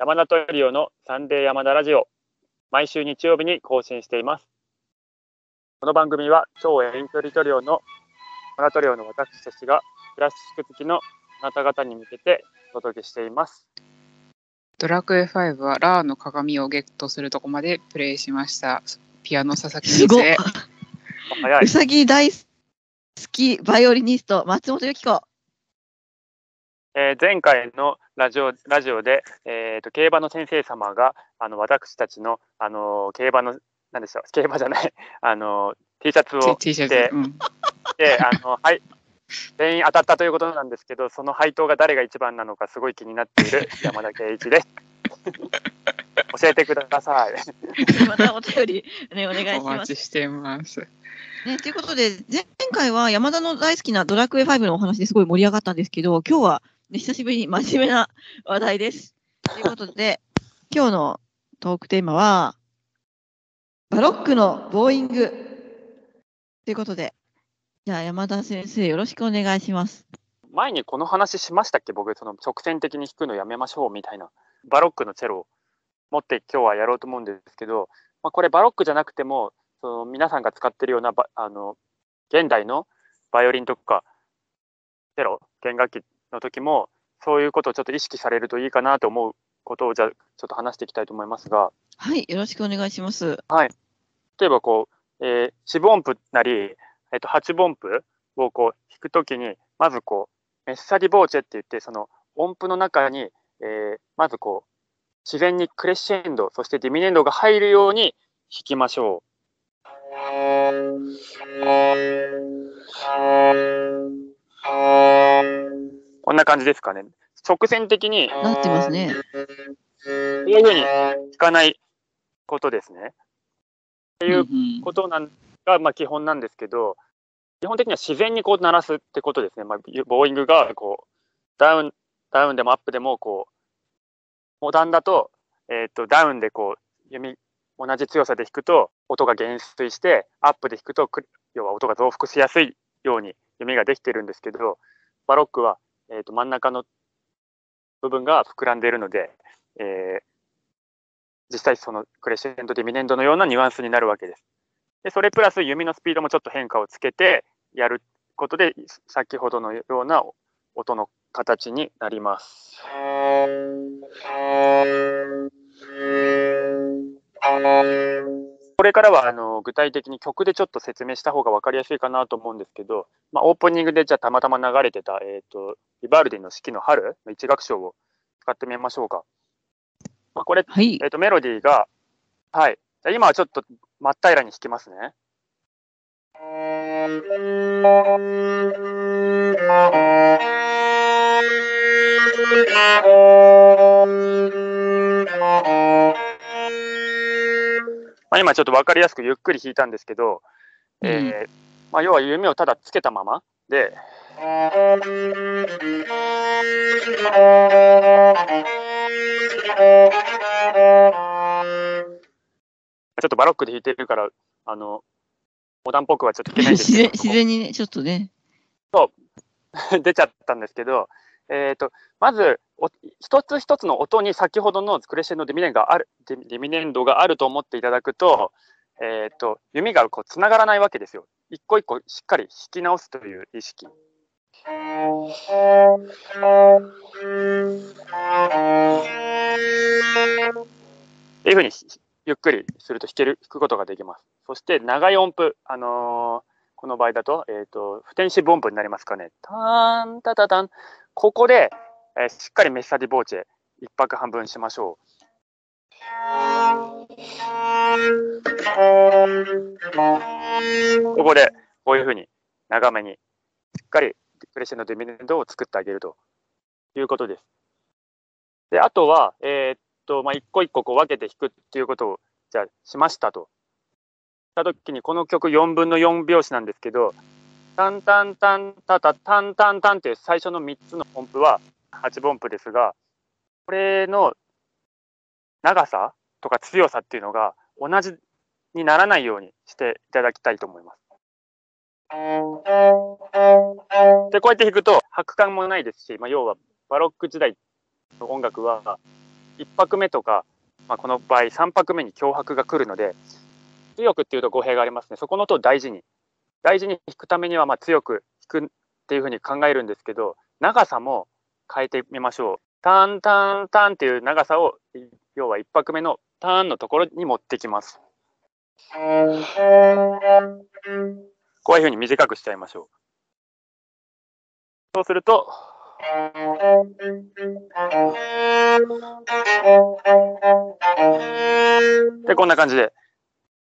山田トリオのサンデー山田ラジオ、毎週日曜日に更新しています。この番組は超遠距離トリオの山田トリオの私たちがクラシック好きのあなた方に向けてお届けしています。ドラクエ5はラーの鏡をゲットするとこまでプレイしました。ピアノ佐々木すごっ先生。早い。うさぎ大好きバイオリニスト松本由紀子えー前回のラジオラジオで、えー、と競馬の先生様があの私たちの、あの競馬のなんでしょう競馬じゃない、あの T シャツを T シャでツ。うん。であの、はい、全員当たったということなんですけどその配当が誰が一番なのかすごい気になっている 山田圭一です。教えてください。またお便り、ね、お願いしおます。待ちしてます。ね、ということで前回は山田の大好きなドラクエ5のお話ですごい盛り上がったんですけど今日は、ね、久しぶりに真面目な話題です。ということで今日のトークテーマはバロックのボーイングということでじゃあ山田先生よろしくお願いします。前にこの話しましたっけ？僕その直線的に弾くのやめましょうみたいなバロックのチェロを持って今日はやろうと思うんですけど、まあ、これバロックじゃなくてもその皆さんが使ってるようなあの現代のバイオリンとかチェロ弦楽器の時もそういうことをちょっと意識されるといいかなと思うことをじゃあちょっと話していきたいと思いますがはいよろしくお願いします。例えばこう、えー、四分音符なり、えっと八分音符をこう弾くときにまずこうメッサディボーチェって言ってその音符の中に、えーまずこう自然にクレッシェンドそしてディミネンドが入るように弾きましょう。こんな感じですかね。直線的になってますね。こういうふうに弾かないことですね。っていううんことなんが、まあ、基本なんですけど、基本的には自然にこう鳴らすってことですね。まあ、ボーイングがこうダウン、ダウンでもアップでもこう、モダンだと、えっ、と、ダウンでこう、弓、同じ強さで弾くと音が減衰して、アップで弾くとく、要は音が増幅しやすいように弓ができてるんですけど、バロックは、えっ、と、真ん中の部分が膨らんでいるので、えー実際そのクレッシェンドディミネンドのようなニュアンスになるわけです。で、それプラス弓のスピードもちょっと変化をつけてやることで、先ほどのような音の形になります。これからはあの具体的に曲でちょっと説明した方が分かりやすいかなと思うんですけど、まあ、オープニングでじゃあたまたま流れてた、えー、とビバルディの四季の春の一楽章を使ってみましょうか。まあ、これはいえっ、と、メロディーが、はい。じゃあ今はちょっと真っ平らに弾きますね。あ、今ちょっと分かりやすくゆっくり弾いたんですけど、えーまあ、要は弓をただつけたままで、ちょっとバロックで弾いてるから、あの、モダンっぽくはちょっと弾けないんです 自然けど、自然にねちょっとね。出ちゃったんですけど、えー、とまずお一つ一つの音に先ほどのクレッシェンドディミネンがあるディミネンドがあると思っていただくと,、えー、と弓がこうつながらないわけですよ。一個一個しっかり弾き直すという意識。っていうふうにゆっくりすると弾ける弾くことができます。そして長い音符、あのーこの場合だと,、えー、と不転四分音符になりますかね。タンタタタンここで、えーしっかりメッサディボーチェ一拍半分しましょう。ここでこういうふうに長めにしっかりクレッシェンドディミネンドを作ってあげるということです。であとは、えーっとまあ、一個一個こう分けて弾くっていうことをじゃあしましたと。した時にこの曲4分の4拍子なんですけどタンタンタンタタタンタンタンっていう最初の3つの音符は8分音符ですがこれの長さとか強さっていうのが同じにならないようにしていただきたいと思います。でこうやって弾くと拍感もないですし、まあ、要はバロック時代の音楽は1拍目とか、まあ、この場合3拍目に強拍が来るので強くっていうと語弊がありますねそこの音を大事に大事に弾くためにはまあ強く弾くっていうふうに考えるんですけど長さも変えてみましょう。タンタンタンっていう長さを要は1拍目のターンのところに持ってきます。こういうふうに短くしちゃいましょう。そうするとで、こんな感じで、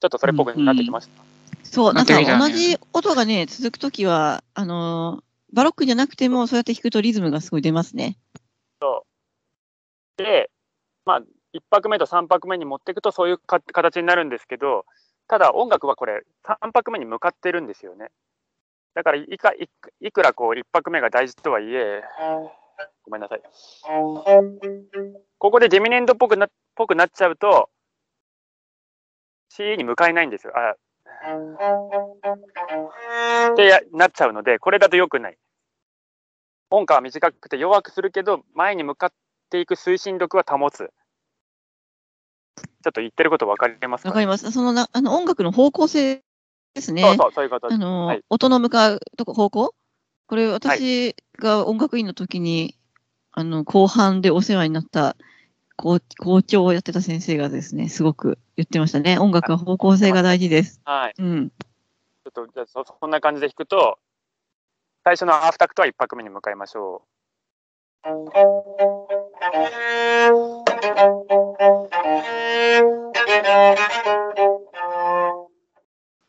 ちょっとそれっぽくなってきました。そう、なんか同じ音がね、続くときは、あのーバロックじゃなくても、そうやって弾くとリズムがすごい出ますね。で、まあ、1拍目と3拍目に持っていくと、そういうか形になるんですけど、ただ音楽はこれ、3拍目に向かってるんですよね。だからいかい、いくらこう1拍目が大事とはいえ、ごめんなさい。ここでディミネンドっぽくなっぽくなっちゃうと、C に向かえないんですよ。あってやなっちゃうので、これだと良くない。音感は短くて弱くするけど、前に向かっていく推進力は保つ。ちょっと言ってること分かりますか、わかります。そのな、あの、音楽の方向性ですね。そうそう、そういうこと。あのーはい音の向かうとこ方向？これ、私が音楽院の時に、あの、後半でお世話になった校校長をやってた先生がですね、すごく言ってましたね。音楽は方向性が大事です。はい。うん。ちょっと、じゃあそ、そんな感じで弾くと、最初のハーフタクトは1拍目に向かいましょう。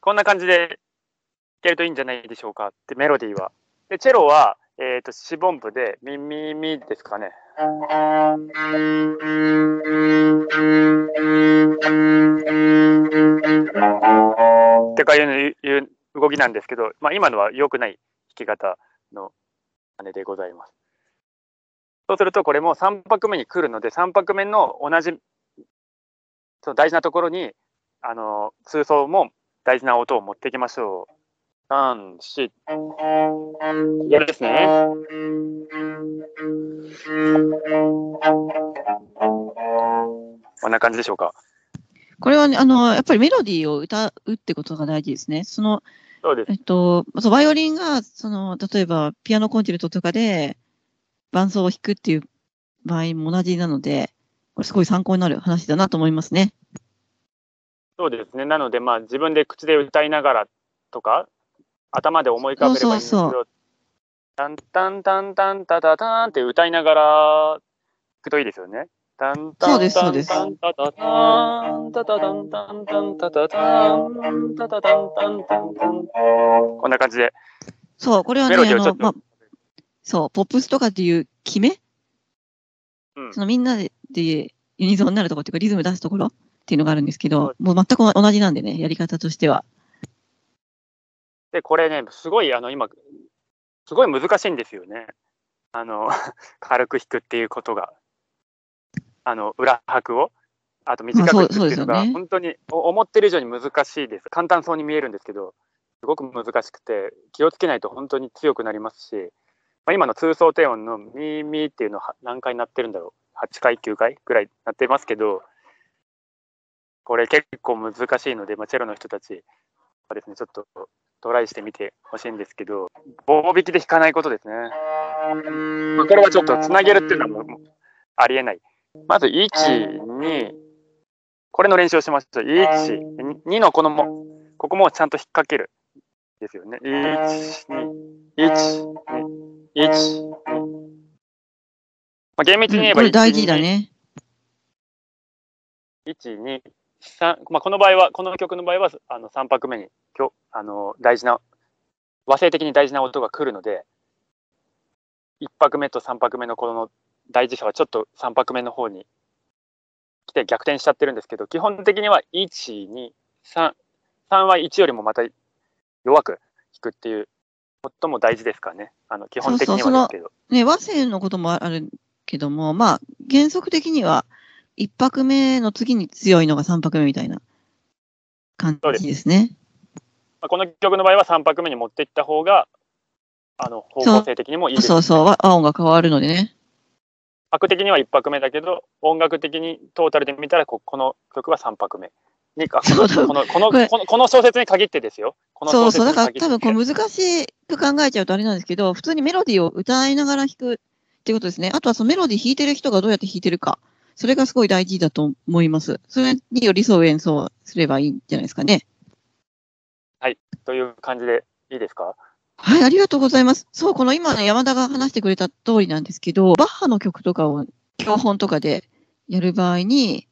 こんな感じで弾けるといいんじゃないでしょうかってメロディーは。で、チェロは、えっ、と、四分音符で、ミミミですかね。ってかいういう動きなんですけど、まあ、今のは良くない弾き方の真似でございます。そうするとこれも3拍目に来るので3拍目の同じその大事なところにあの通奏も大事な音を持っていきましょう。3、4、これですね。こんな感じでしょうか。これはね、あの、やっぱりメロディーを歌うってことが大事ですね。その、そうです。えっと、そうバイオリンが、その、例えば、ピアノコンチェルトとかで伴奏を弾くっていう場合も同じなので、これすごい参考になる話だなと思いますね。そうですね。なので、まあ、自分で口で歌いながらとか、頭で思い浮かべればいいんですけど、そうタンタンタンタンタタタンって歌いながら弾くといいですよね。タンタンタンタンタタタンタタタンタンタンタタタンタタタンタンタンタンこんな感じでそう、これはね、あのまそう、ポップスとかっていう決め、うんそのみんなででユニゾンになるところっていうか、リズム出すところっていうのがあるんですけど、もう全く同じなんでね、やり方としては。で、これね、すごい、あの、今、すごい難しいんですよね。あの、軽く弾くっていうことが。あの、裏拍を、あと短く弾くっていうのが、本当にお思ってる以上に難しいです。簡単そうに見えるんですけど、すごく難しくて、気をつけないと本当に強くなりますし、まあ、今の通奏低音のミーミーっていうのは何回鳴ってるんだろう。8回、9回ぐらい鳴ってますけど、これ結構難しいので、まあ、チェロの人たちはですね、ちょっとトライしてみてほしいんですけど、棒引きで弾かないことですね。まあこれはちょっとつなげるっていうのはもうありえない。まず1、2、これの練習をしましょう。1、2のこのも、ここもちゃんと引っ掛ける。ですよね。1、2、1、2、1、2。まあ、厳密に言えばこれ大事だ1。ね。1、2、3、まあ、この場合は、この曲の場合は、あの3拍目にきょあの大事な、和声的に大事な音が来るので、1拍目と3拍目のこの大事さはちょっと3拍目の方に来て逆転しちゃってるんですけど、基本的には1、2、3、3は1よりもまた弱く弾くっていう、最も大事ですかね。あの基本的にはですけど。ね、和声のこともあるけども、まあ、原則的には、一拍目の次に強いのが三拍目みたいな感じですね。まあ、この曲の場合は3拍目に持っていった方が、あの方向性的にもいいです。そうそう、和和音が変わるのでね。拍的には1拍目だけど、音楽的にトータルで見たらこ、この曲は3拍目。このこのこのこの小説に限ってですよ。そうそう、だから多分こう難しく考えちゃうとあれなんですけど、普通にメロディーを歌いながら弾くっていうことですね。あとはそのメロディー弾いてる人がどうやって弾いてるか。それがすごい大事だと思います。それに寄り添う演奏をすればいいんじゃないですかね。という感じでいいですか？はい、ありがとうございます。そう、この今ね、山田が話してくれた通りなんですけど、バッハの曲とかを教本とかでやる場合に、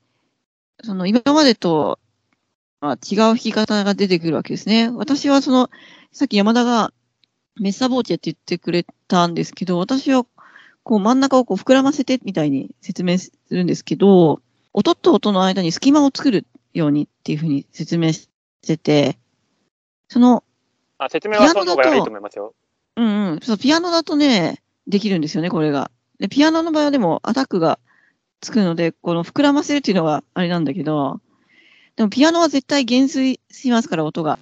その今までと、まあ、違う弾き方が出てくるわけですね。私はその、さっき山田がメッサボーチェって言ってくれたんですけど、私はこう真ん中をこう膨らませてみたいに説明するんですけど、音と音の間に隙間を作るようにっていうふうに説明してて、そのあ説明はその方がいいと思いますよ。うんうん。そう、ピアノだとね、できるんですよね、これが。で、ピアノの場合はでもアタックがつくので、この膨らませるっていうのがあれなんだけど、でもピアノは絶対減衰しますから、音が。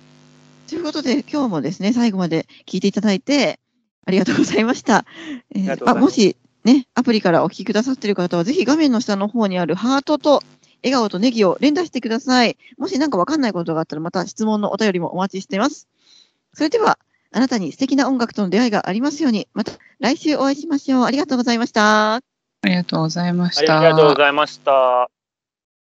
ということで、今日もですね、最後まで聞いていただいて、ありがとうございました。えーあ、もしね、アプリからお聞きくださっている方は、ぜひ画面の下の方にあるハートと笑顔とネギを連打してください。もし何かわかんないことがあったら、また質問のお便りもお待ちしています。それでは、あなたに素敵な音楽との出会いがありますように、また来週お会いしましょう。ありがとうございました。ありがとうございましありた。がとうございました。